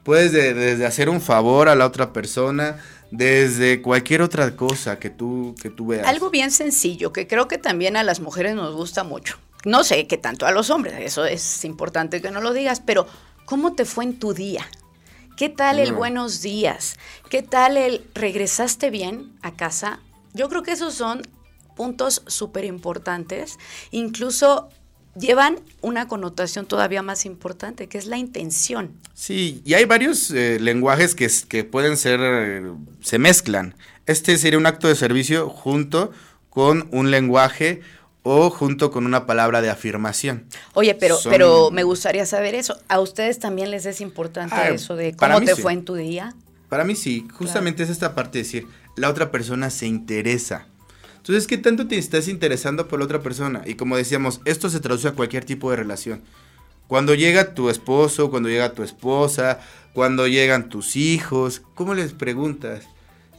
S4: puedes desde hacer un favor a la otra persona, desde cualquier otra cosa que tú, que tú veas.
S3: Algo bien sencillo, que creo que también a las mujeres nos gusta mucho. No sé qué tanto a los hombres, eso es importante que no lo digas, pero ¿cómo te fue en tu día? ¿Qué tal el
S4: No.
S3: buenos días? ¿Qué tal el regresaste bien a casa? Yo creo que esos son puntos súper importantes. Incluso llevan una connotación todavía más importante, que es la intención.
S4: Sí, y hay varios eh, lenguajes que, que pueden ser, eh, se mezclan. Este sería un acto de servicio junto con un lenguaje o junto con una palabra de afirmación.
S3: Oye, pero,
S4: Son-
S3: pero me gustaría saber eso. ¿A ustedes también les es importante
S4: Ah,
S3: eso de cómo te
S4: sí.
S3: fue en tu día?
S4: Para mí sí, justamente es esta parte de decir, la otra persona se interesa. Entonces, ¿qué tanto te estás interesando por la otra persona? Y como decíamos, esto se traduce a cualquier tipo de relación. Cuando llega tu esposo, cuando llega tu esposa, cuando llegan tus hijos, ¿cómo les preguntas?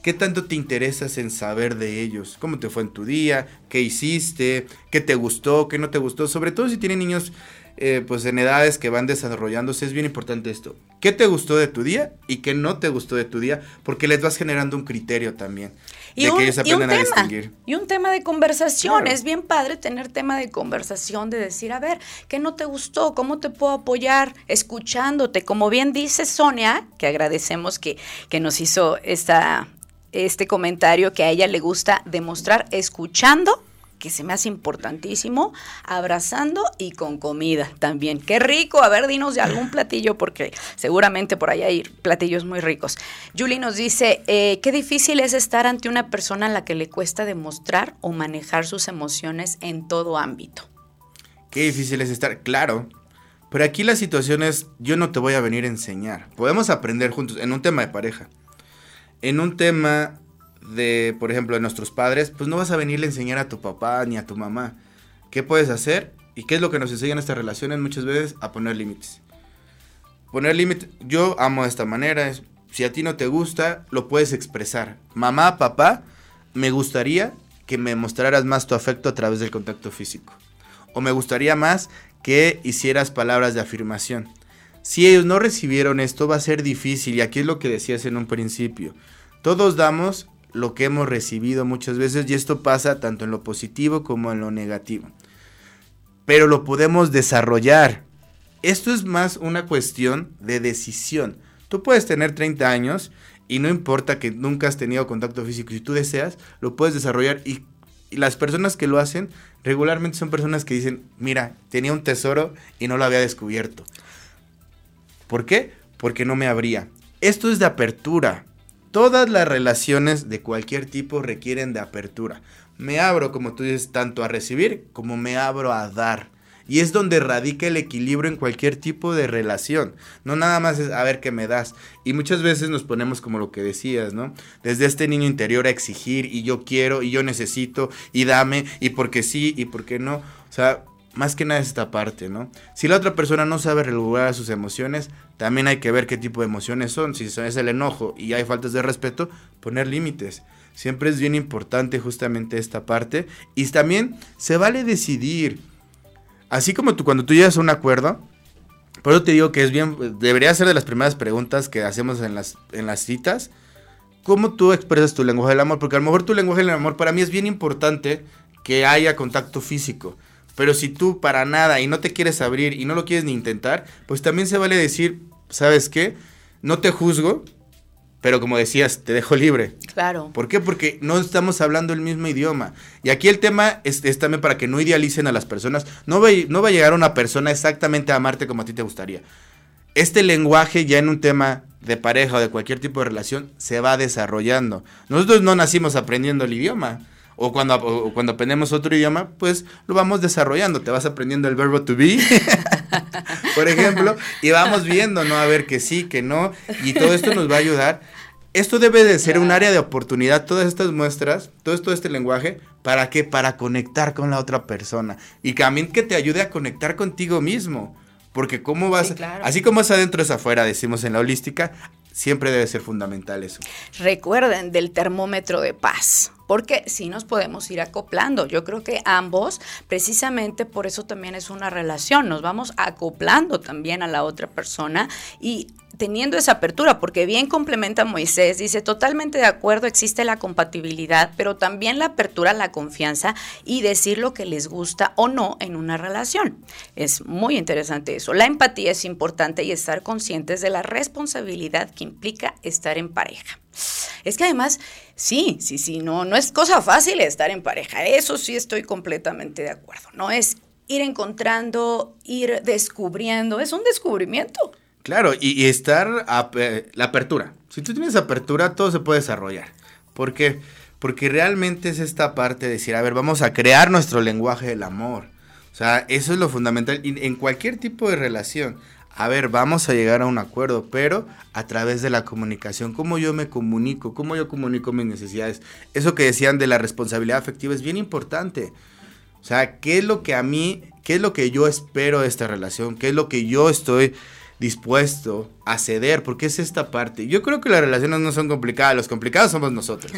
S4: ¿Qué tanto te interesas en saber de ellos? ¿Cómo te fue en tu día? ¿Qué hiciste? ¿Qué te gustó? ¿Qué no te gustó? Sobre todo si tienen niños eh, pues en edades que van desarrollándose, es bien importante esto. ¿Qué te gustó de tu día y qué no te gustó de tu día? Porque les vas generando un criterio también.
S3: Y
S4: de
S3: un,
S4: que ellos
S3: y un
S4: aprendan a
S3: tema,
S4: distinguir.
S3: y un tema de conversación.
S4: Claro.
S3: Es bien padre tener tema de conversación, de decir, a ver, ¿qué no te gustó? ¿Cómo te puedo apoyar? Escuchándote. Como bien dice Sonia, que agradecemos que, que nos hizo esta, este comentario, que a ella le gusta demostrar escuchando que se me hace importantísimo, abrazando y con comida también. Qué rico, a ver, dinos de algún platillo, porque seguramente por ahí hay platillos muy ricos. Julie nos dice, eh, qué difícil es estar ante una persona a la que le cuesta demostrar o manejar sus emociones en todo ámbito.
S4: Qué difícil es estar, claro. Pero aquí la situación es, yo no te voy a venir a enseñar. Podemos aprender juntos en un tema de pareja. En un tema de, por ejemplo, de nuestros padres, pues no vas a venirle a enseñar a tu papá ni a tu mamá. ¿Qué puedes hacer? ¿Y qué es lo que nos enseñan estas relaciones muchas veces? A poner límites. Poner límites, yo amo de esta manera, si a ti no te gusta, lo puedes expresar. Mamá, papá, me gustaría que me mostraras más tu afecto a través del contacto físico. O me gustaría más que hicieras palabras de afirmación. Si ellos no recibieron esto va a ser difícil y aquí es lo que decías en un principio. Todos damos lo que hemos recibido muchas veces y esto pasa tanto en lo positivo como en lo negativo. Pero lo podemos desarrollar. Esto es más una cuestión de decisión. Tú puedes tener 30 años y no importa que nunca has tenido contacto físico. Si tú deseas, lo puedes desarrollar y, y las personas que lo hacen regularmente son personas que dicen, mira, tenía un tesoro y no lo había descubierto. ¿Por qué? Porque no me abría. Esto es de apertura. Todas las relaciones de cualquier tipo requieren de apertura. Me abro, como tú dices, tanto a recibir como me abro a dar. Y es donde radica el equilibrio en cualquier tipo de relación. No nada más es a ver qué me das. Y muchas veces nos ponemos como lo que decías, ¿no? Desde este niño interior a exigir y yo quiero y yo necesito y dame y porque sí y porque no. O sea, más que nada es esta parte, ¿no? Si la otra persona no sabe regular sus emociones, también hay que ver qué tipo de emociones son. Si es el enojo y hay faltas de respeto, poner límites. Siempre es bien importante justamente esta parte. Y también se vale decidir. Así como tú cuando tú llegas a un acuerdo, por eso te digo que es bien, debería ser de las primeras preguntas que hacemos en las, en las citas. ¿Cómo tú expresas tu lenguaje del amor? Porque a lo mejor tu lenguaje del amor para mí es bien importante que haya contacto físico. Pero si tú para nada y no te quieres abrir y no lo quieres ni intentar, pues también se vale decir, ¿sabes qué? No te juzgo, pero como decías, te dejo libre.
S3: Claro.
S4: ¿Por qué? Porque no estamos hablando el mismo idioma. Y aquí el tema es, es también para que no idealicen a las personas. No va, no va a llegar una persona exactamente a amarte como a ti te gustaría. Este lenguaje ya en un tema de pareja o de cualquier tipo de relación se va desarrollando. Nosotros no nacimos aprendiendo el idioma. O cuando, o cuando aprendemos otro idioma, pues lo vamos desarrollando. Te vas aprendiendo el verbo to be, por ejemplo, y vamos viendo, ¿no? A ver que sí, que no. Y todo esto nos va a ayudar. Esto debe de ser un área de oportunidad, todas estas muestras, todo esto, este lenguaje, ¿para qué? Para conectar con la otra persona. Y también que te ayude a conectar contigo mismo. Porque cómo vas,
S3: Sí, claro.
S4: así como es adentro es afuera, decimos en la holística, siempre debe ser fundamental eso.
S3: Recuerden del termómetro de paz. Porque sí nos podemos ir acoplando. Yo creo que ambos, precisamente por eso también es una relación, nos vamos acoplando también a la otra persona y teniendo esa apertura, porque bien complementa Moisés, dice, totalmente de acuerdo, existe la compatibilidad, pero también la apertura, la confianza y decir lo que les gusta o no en una relación. Es muy interesante eso. La empatía es importante y estar conscientes de la responsabilidad que implica estar en pareja. Es que además, sí, sí, sí, no, no es cosa fácil estar en pareja. Eso sí estoy completamente de acuerdo. No es ir encontrando, ir descubriendo, es un descubrimiento.
S4: Claro, y, estar, la apertura. Si tú tienes apertura, todo se puede desarrollar. ¿Por qué? Porque realmente es esta parte de decir, a ver, vamos a crear nuestro lenguaje del amor. O sea, eso es lo fundamental en cualquier tipo de relación. A ver, vamos a llegar a un acuerdo, pero a través de la comunicación, cómo yo me comunico, cómo yo comunico mis necesidades. Eso que decían de la responsabilidad afectiva es bien importante. O sea, ¿qué es lo que a mí, qué es lo que yo espero de esta relación? ¿Qué es lo que yo estoy dispuesto a ceder, porque es esta parte. Yo creo que las relaciones no son complicadas, los complicados somos nosotros,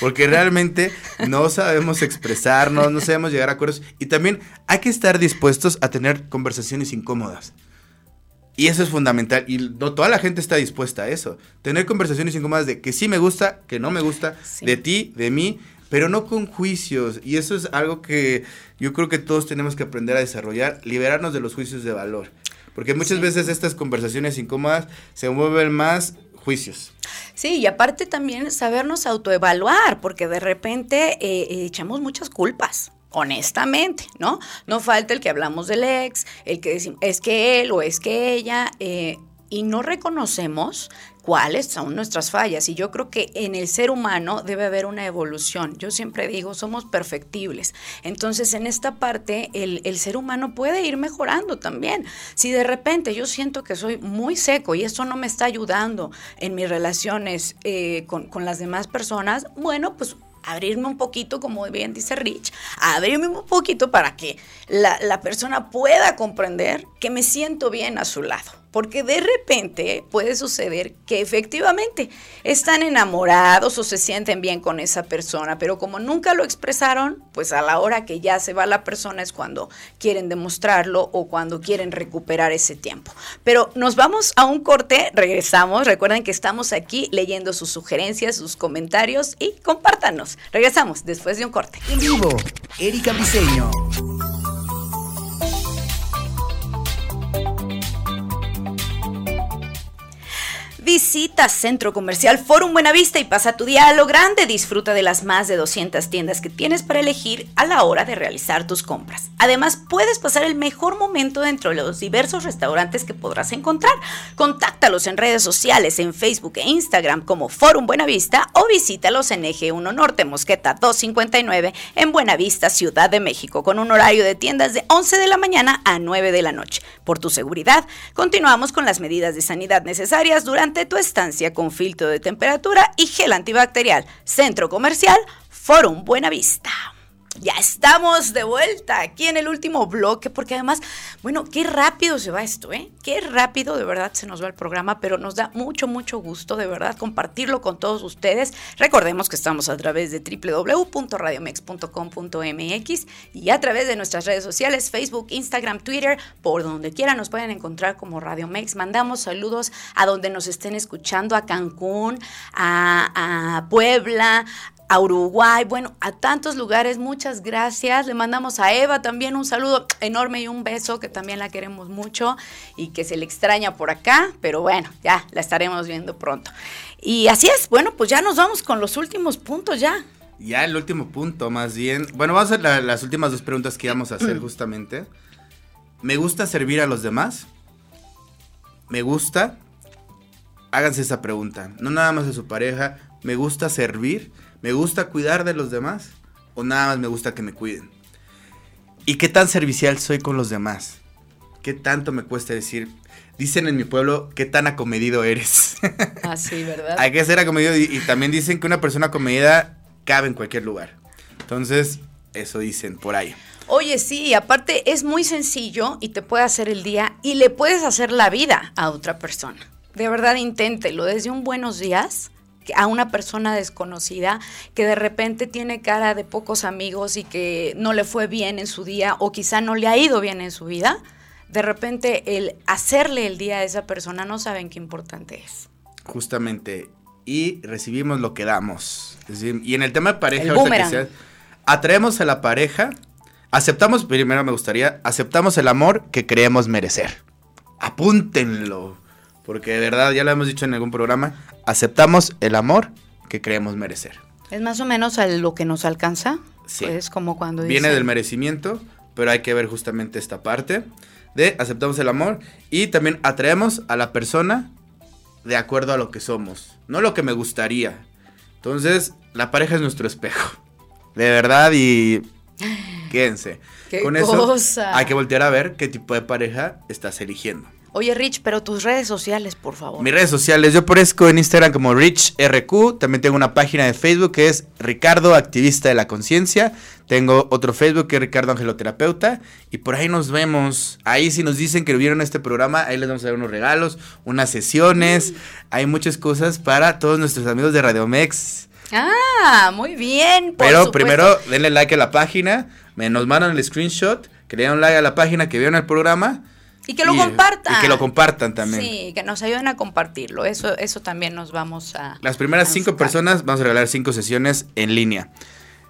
S4: porque realmente no sabemos expresarnos, no sabemos llegar a acuerdos y también hay que estar dispuestos a tener conversaciones incómodas. Y eso es fundamental y no toda la gente está dispuesta a eso. Tener conversaciones incómodas de que sí me gusta, que no me gusta, de ti, de mí, pero no con juicios. Y eso es algo que yo creo que todos tenemos que aprender a desarrollar, liberarnos de los juicios de valor. Porque muchas veces estas conversaciones incómodas se mueven más juicios.
S3: Sí, y aparte también sabernos autoevaluar, porque de repente eh, echamos muchas culpas honestamente, ¿no? No falta el que hablamos del ex, el que decimos, es que él o es que ella, eh, y no reconocemos cuáles son nuestras fallas. Y yo creo que en el ser humano debe haber una evolución. Yo siempre digo, somos perfectibles. Entonces, en esta parte, el, ser humano puede ir mejorando también. Si de repente yo siento que soy muy seco y esto no me está ayudando en mis relaciones eh, con, con las demás personas, bueno, pues abrirme un poquito, como bien dice Rich, abrirme un poquito para que la, la persona pueda comprender que me siento bien a su lado. Porque de repente puede suceder que efectivamente están enamorados o se sienten bien con esa persona, pero como nunca lo expresaron, pues a la hora que ya se va la persona es cuando quieren demostrarlo o cuando quieren recuperar ese tiempo. Pero nos vamos a un corte, regresamos. Recuerden que estamos aquí leyendo sus sugerencias, sus comentarios y compártanos. Regresamos después de un corte.
S1: Vivo.
S3: Visita Centro Comercial Forum Buenavista y pasa tu día a lo grande. Disfruta de las más de 200 tiendas que tienes para elegir a la hora de realizar tus compras. Además, puedes pasar el mejor momento dentro de los diversos restaurantes que podrás encontrar. Contáctalos en redes sociales, en Facebook e Instagram como Forum Buenavista o visítalos en Eje 1 Norte, Mosqueta 259 en Buenavista, Ciudad de México, con un horario de tiendas de 11 de la mañana a 9 de la noche. Por tu seguridad, continuamos con las medidas de sanidad necesarias durante tu estancia con filtro de temperatura y gel antibacterial. Centro Comercial Forum Buenavista. Ya estamos de vuelta aquí en el último bloque, porque además, bueno, qué rápido se va esto, ¿eh? Qué rápido de verdad se nos va el programa, pero nos da mucho, mucho gusto de verdad compartirlo con todos ustedes. Recordemos que estamos a través de www.radiomex.com.mx y a través de nuestras redes sociales, Facebook, Instagram, Twitter, por donde quiera nos pueden encontrar como Radio Mex. Mandamos saludos a donde nos estén escuchando, a Cancún, a, a Puebla, a Uruguay, bueno, a tantos lugares. Muchas gracias. Le mandamos a Eva también un saludo enorme y un beso, que también la queremos mucho y que se le extraña por acá, pero bueno, ya la estaremos viendo pronto. Y así es, bueno, pues ya nos vamos con los últimos puntos ya.
S4: Ya el último punto, más bien. Bueno, vamos a hacer las últimas dos preguntas que íbamos a hacer justamente. ¿Me gusta servir a los demás? ¿Me gusta? Háganse esa pregunta. No nada más a su pareja. ¿Me gusta servir? ¿Me gusta cuidar de los demás? ¿O nada más me gusta que me cuiden? ¿Y qué tan servicial soy con los demás? ¿Qué tanto me cuesta decir? Dicen en mi pueblo, ¿qué tan acomedido eres?
S3: Ah, sí, ¿verdad?
S4: Hay que ser acomedido y, también dicen que una persona acomedida cabe en cualquier lugar. Entonces, eso dicen por ahí.
S3: Oye, sí, aparte es muy sencillo y te puede hacer el día y le puedes hacer la vida a otra persona. De verdad, inténtelo. Desde un buenos días a una persona desconocida que de repente tiene cara de pocos amigos y que no le fue bien en su día o quizá no le ha ido bien en su vida, de repente el hacerle el día a esa persona no saben qué importante es.
S4: Justamente. Y recibimos lo que damos. Es decir, y en el tema de pareja, que sea, atraemos a la pareja, aceptamos, primero me gustaría, aceptamos el amor que creemos merecer. Apúntenlo. Porque de verdad, ya lo hemos dicho en algún programa, aceptamos el amor que creemos merecer.
S3: Es más o menos a lo que nos alcanza.
S4: Sí.
S3: Es como cuando
S4: Viene
S3: dicen-
S4: del merecimiento, pero hay que ver justamente esta parte de aceptamos el amor y también atraemos a la persona de acuerdo a lo que somos, no lo que me gustaría. Entonces, la pareja es nuestro espejo. De verdad y quédense.
S3: ¡Qué
S4: Con eso
S3: cosa!
S4: hay que voltear a ver qué tipo de pareja estás eligiendo.
S3: Oye, Rich, pero tus redes sociales, por favor.
S4: Mis redes sociales, yo aparezco en Instagram como RichRQ, también tengo una página de Facebook que es Ricardo Activista de la Conciencia, tengo otro Facebook que es Ricardo Angeloterapeuta y por ahí nos vemos, ahí si nos dicen que vieron este programa, ahí les vamos a dar unos regalos, unas sesiones, hay muchas cosas para todos nuestros amigos de Radiomex.
S3: Ah, muy bien. por
S4: Pero
S3: supuesto.
S4: primero denle like a la página, me nos mandan el screenshot, que le den un like a la página, que vieron el programa.
S3: Y que lo
S4: y-
S3: compartan.
S4: Y que lo compartan también.
S3: Sí, que nos ayuden a compartirlo. Eso, eso también nos vamos a.
S4: Las primeras cinco
S3: enfocar.
S4: personas vamos a regalar cinco sesiones en línea.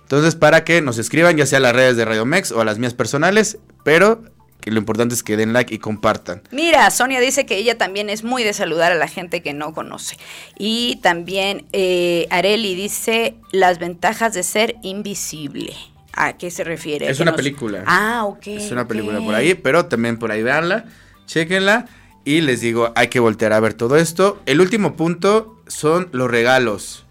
S4: Entonces, para que nos escriban, ya sea a las redes de Radio Mex o a las mías personales, pero que lo importante es que den like y compartan.
S3: Mira, Sonia dice que ella también es muy de saludar a la gente que no conoce. Y también eh, Areli dice las ventajas de ser invisible. ¿A qué se refiere?
S4: Es una
S3: nos-
S4: película.
S3: Ah, ok.
S4: es una película por ahí, pero también por ahí véanla, chequenla y les digo, hay que voltear a ver todo esto. El último punto son los regalos.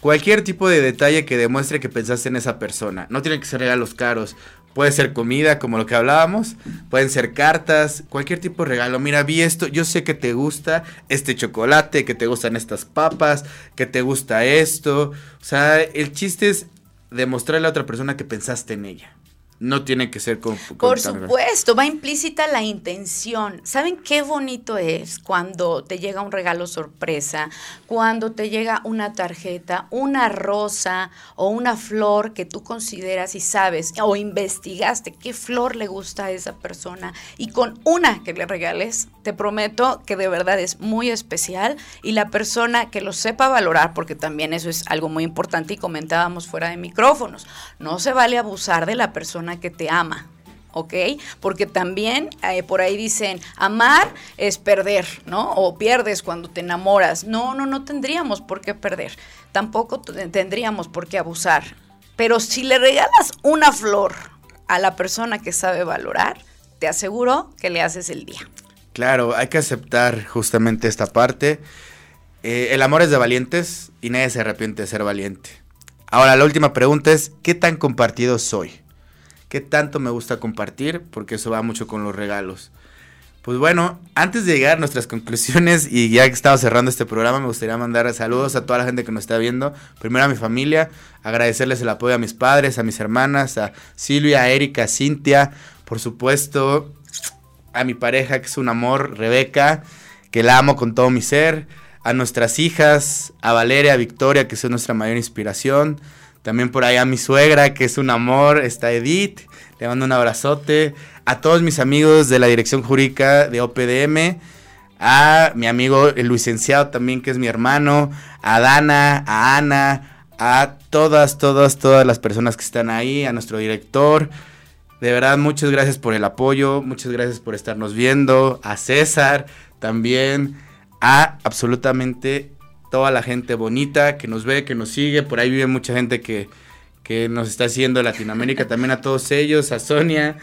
S4: Cualquier tipo de detalle que demuestre que pensaste en esa persona. No tienen que ser regalos caros. Puede ser comida, como lo que hablábamos. Pueden ser cartas, cualquier tipo de regalo. Mira, vi esto, yo sé que te gusta este chocolate, que te gustan estas papas, que te gusta esto. O sea, el chiste es demostrarle a otra persona que pensaste en ella. No tiene que ser con... con
S3: Por supuesto, va implícita la intención. ¿Saben qué bonito es cuando te llega un regalo sorpresa, cuando te llega una tarjeta, una rosa o una flor que tú consideras y sabes o investigaste qué flor le gusta a esa persona y con una que le regales, te prometo que de verdad es muy especial y la persona que lo sepa valorar, porque también eso es algo muy importante y comentábamos fuera de micrófonos, no se vale abusar de la persona que te ama. ¿ok? Porque también eh, por ahí dicen, amar es perder, ¿no? O pierdes cuando te enamoras. No, no, no tendríamos por qué perder. Tampoco tendríamos por qué abusar. Pero si le regalas una flor a la persona que sabe valorar, te aseguro que le haces el día.
S4: Claro, hay que aceptar justamente esta parte. Eh, el amor es de valientes y nadie se arrepiente de ser valiente. Ahora, la última pregunta es, ¿qué tan compartido soy? ¿Qué tanto me gusta compartir? Porque eso va mucho con los regalos. Pues bueno, antes de llegar a nuestras conclusiones y ya que estamos cerrando este programa, me gustaría mandar saludos a toda la gente que nos está viendo. Primero a mi familia, agradecerles el apoyo a mis padres, a mis hermanas, a Silvia, a Erika, a Cintia, por supuesto, a mi pareja que es un amor, Rebeca, que la amo con todo mi ser, a nuestras hijas, a Valeria, a Victoria, que son nuestra mayor inspiración, también por ahí a mi suegra, que es un amor, está Edith, le mando un abrazote, a todos mis amigos de la dirección jurídica de OPDM, a mi amigo el licenciado también, que es mi hermano, a Dana, a Ana, a todas, todas, todas las personas que están ahí, a nuestro director. De verdad, muchas gracias por el apoyo, muchas gracias por estarnos viendo, a César también, a absolutamente toda la gente bonita que nos ve, que nos sigue, por ahí vive mucha gente que, que nos está de Latinoamérica, también a todos ellos, a Sonia,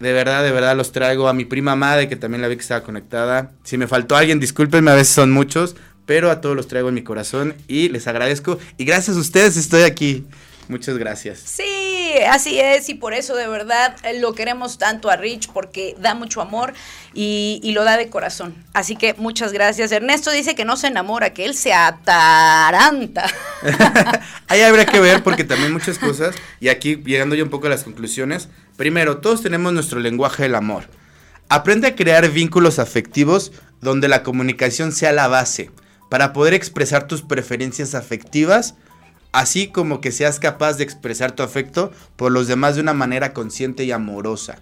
S4: de verdad, de verdad los traigo, a mi prima Made, que también la vi que estaba conectada, si me faltó alguien, discúlpenme, a veces son muchos, pero a todos los traigo en mi corazón y les agradezco, y gracias a ustedes estoy aquí, muchas gracias.
S3: Sí, así es, y por eso de verdad eh, lo queremos tanto a Rich, porque da mucho amor y, lo da de corazón. Así que muchas gracias. Ernesto dice que no se enamora, que él se ataranta.
S4: Ahí habrá que ver porque también muchas cosas, y aquí llegando yo un poco a las conclusiones, primero, todos tenemos nuestro lenguaje del amor. Aprende a crear vínculos afectivos donde la comunicación sea la base, para poder expresar tus preferencias afectivas, así como que seas capaz de expresar tu afecto por los demás de una manera consciente y amorosa.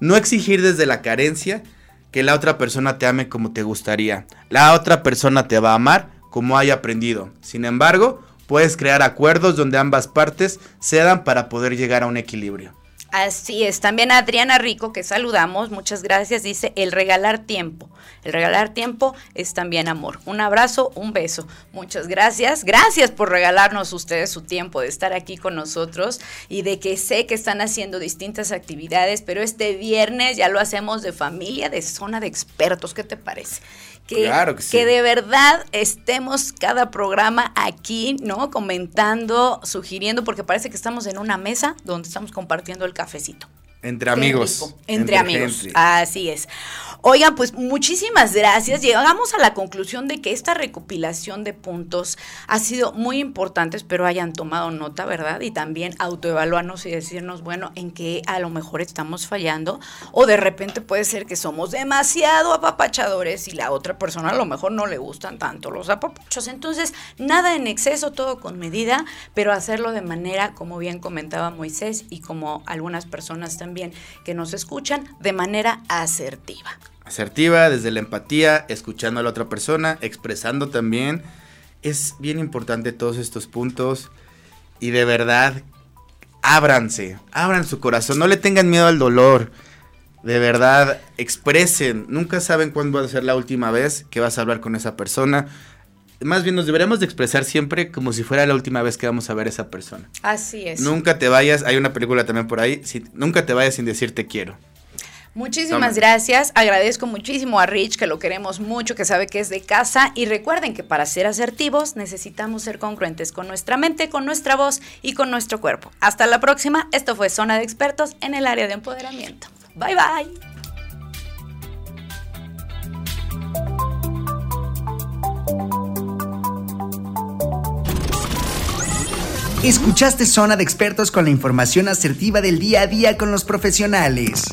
S4: No exigir desde la carencia que la otra persona te ame como te gustaría. La otra persona te va a amar como haya aprendido. Sin embargo, puedes crear acuerdos donde ambas partes cedan para poder llegar a un equilibrio.
S3: Así es, también Adriana Rico, que saludamos, muchas gracias, dice el regalar tiempo. El regalar tiempo es también amor. Un abrazo, un beso. Muchas gracias. Gracias por regalarnos ustedes su tiempo de estar aquí con nosotros y de que sé que están haciendo distintas actividades, pero este viernes ya lo hacemos de familia, de zona de expertos. ¿Qué te parece? Que,
S4: Claro que sí.
S3: que de verdad estemos cada programa aquí, ¿no? Comentando, sugiriendo, porque parece que estamos en una mesa donde estamos compartiendo el cafecito.
S4: Entre amigos.
S3: Entre, amigos.
S4: gente.
S3: Así es. Oigan, pues muchísimas gracias. Llegamos a la conclusión de que esta recopilación de puntos ha sido muy importante. Espero hayan tomado nota, ¿verdad? Y también autoevaluarnos y decirnos, bueno, en qué a lo mejor estamos fallando. O de repente puede ser que somos demasiado apapachadores y la otra persona a lo mejor no le gustan tanto los apapachos. Entonces, nada en exceso, todo con medida, pero hacerlo de manera, como bien comentaba Moisés y como algunas personas que nos escuchan, de manera asertiva.
S4: Asertiva, desde la empatía, escuchando a la otra persona, expresando también. Es bien importante todos estos puntos. Y de verdad, ábranse, abran su corazón, no le tengan miedo al dolor. De verdad, expresen. Nunca saben cuándo va a ser la última vez que vas a hablar con esa persona. Más bien nos deberíamos de expresar siempre como si fuera la última vez que vamos a ver a esa persona.
S3: Así es.
S4: Nunca te vayas, hay una película también por ahí, si- nunca te vayas sin decir te quiero.
S3: Muchísimas
S4: Toma.
S3: gracias. Agradezco muchísimo a Rich, que lo queremos mucho, que sabe que es de casa. Y recuerden que para ser asertivos necesitamos ser congruentes con nuestra mente, con nuestra voz y con nuestro cuerpo. Hasta la próxima. Esto fue Zona de Expertos en el área de empoderamiento. Bye bye.
S1: Escuchaste Zona de Expertos con la información asertiva del día a día con los profesionales.